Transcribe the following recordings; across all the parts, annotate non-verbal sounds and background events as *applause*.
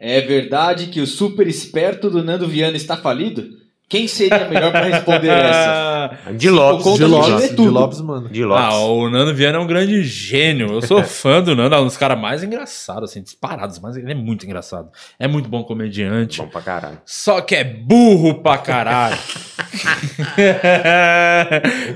É verdade que o super esperto do Nando Viana está falido? Quem seria melhor para responder *laughs* essa? De Lopes, de Lopes, ler de tudo. Lopes, mano. De Lopes. Ah, o Nando Viana é um grande gênio. Eu sou *laughs* fã do Nando, é um dos caras mais engraçados, assim, disparados, mas ele é muito engraçado. É muito bom comediante. Bom pra caralho. Só que é burro pra caralho. *laughs*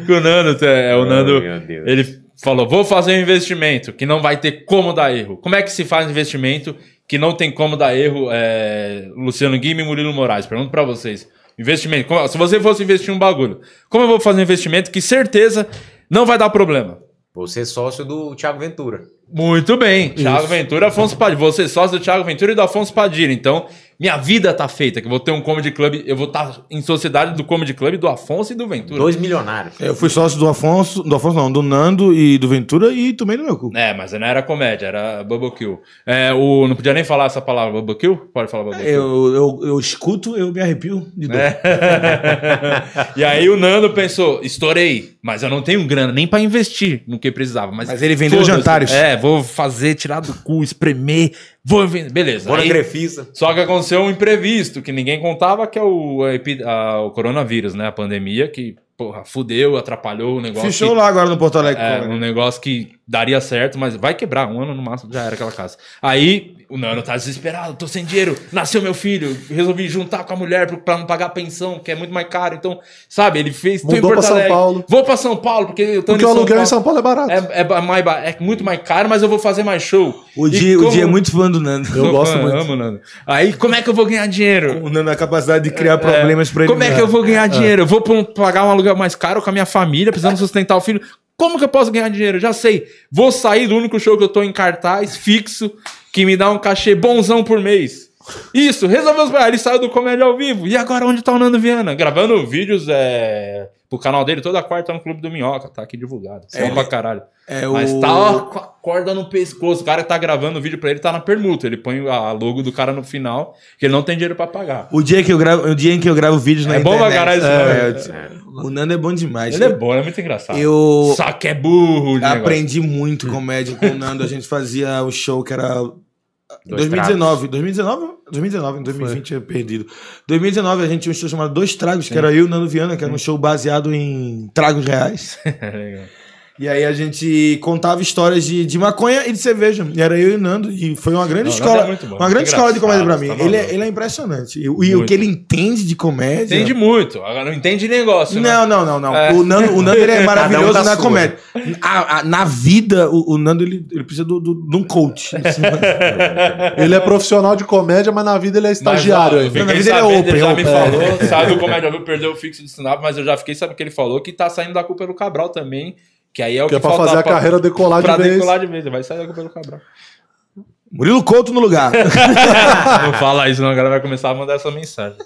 O Nando, é o Nando, Oh, meu Deus. ele falou: vou fazer um investimento que não vai ter como dar erro. Como é que se faz um investimento que não tem como dar erro? É, Luciano Guima e Murilo Moraes. Pergunto pra vocês. Investimento. como- se você fosse investir em um bagulho, como eu vou fazer um investimento que certeza não vai dar problema? Você é sócio do Thiago Ventura. Muito bem. Thiago Ventura e Afonso Padilha. Você é sócio do Thiago Ventura e do Afonso Padilha. Então, minha vida tá feita. Que eu vou ter um comedy club. Eu vou estar em sociedade do comedy club do Afonso e do Ventura. Dois milionários. Eu fui sócio do Afonso, do Afonso não, do Nando e do Ventura e tomei no meu cu. É, mas não era comédia, era Bubble Kill. É, o, não podia nem falar essa palavra Bubble Kill? Pode falar Bubble Kill. Eu, eu, eu escuto, eu me arrepio de dor. É. *laughs* e aí o Nando pensou, estourei, mas eu não tenho grana nem pra investir no que precisava. Mas, Mas ele vendeu jantares. É, vou fazer, tirar do cu, espremer, vou vender. Beleza. Aí- Grefisa. Só que aconteceu um imprevisto que ninguém contava, que é o, a a- o coronavírus, né? A pandemia que, porra, fudeu, atrapalhou o negócio. Fechou que- lá agora no Porto Alegre. É, Comedy. um negócio que daria certo, mas vai quebrar. Um ano no máximo já era aquela casa. Aí o Nano tá desesperado, tô sem dinheiro, nasceu meu filho, resolvi juntar com a mulher pro- pra não pagar a pensão, que é muito mais caro. Então, sabe, ele fez. Mudou pra São Alegre, Paulo. Vou pra São Paulo, porque eu tô Porque o aluguel Paulo. em São Paulo é barato. É, é, mais, é muito mais caro, mas eu vou fazer mais show. O E Di, o como- Di é muito fã do Nando. Eu gosto muito. Amo, Nando. Aí, como é que eu vou ganhar dinheiro? O Nando é a capacidade de criar problemas pra ele. Como é que eu vou ganhar dinheiro? Eu vou um- pagar um aluguel mais caro com a minha família, precisando sustentar o filho. Como que eu posso ganhar dinheiro? Já sei. Vou sair do único show que eu tô em cartaz, fixo, que me dá um cachê bonzão por mês. Isso, resolveu os... Ele saiu do Comédia ao Vivo. E agora onde tá o Nando Viana? Gravando vídeos é... pro canal dele toda quarta no Clube do Minhoca. Tá aqui divulgado. Isso é, pra caralho. É Mas o... tá ó, corda no pescoço. O cara que tá gravando o vídeo pra ele tá na permuta. Ele põe a logo do cara no final, que ele não tem dinheiro pra pagar. O dia que eu gravo, o dia em que eu gravo vídeos na É bom internet. pra caralho isso, é? O Nando é bom demais. Ele é bom, ele é muito engraçado. Eu Só que é burro de negócio. aprendi muito comédia com o Nando. A gente fazia o show que era Dois 2019, 2019, 2019, em 2020 é perdido. 2019 a gente tinha um show chamado Dois Tragos, que era eu e o Nando Viana, que era um show baseado em tragos reais. *laughs* Legal. E aí a gente contava histórias de, de maconha e de cerveja. E era eu e o Nando. E foi uma grande Não, o Nando escola. é muito bom, uma grande escola de comédia pra mim. engraçado, tá ele, é, ele é impressionante. E, e o que ele entende de comédia. Entende muito. Agora não entende negócio. né? Não, não, não, não. É. O Nando, o Nando ele é maravilhoso *laughs* Cada um da na sua. comédia. A- a- na vida, o, o Nando ele, ele precisa do, do- de um coach. assim. *laughs* Ele é profissional de comédia, mas na vida ele é Mas, estagiário ó, ainda. fiquei Na vida ele é open, ele já open. me falou, sabe, o Comédia Viu perdeu o fixo de stand-up, mas eu já fiquei sabendo que ele falou que tá saindo da culpa do Cabral também, que aí é o Que que, é pra falta fazer a carreira decolar pra de vez. decolar de vez, vai sair da culpa do Cabral. Murilo Couto no lugar. *laughs* não fala isso não, a galera vai começar a mandar essa mensagem.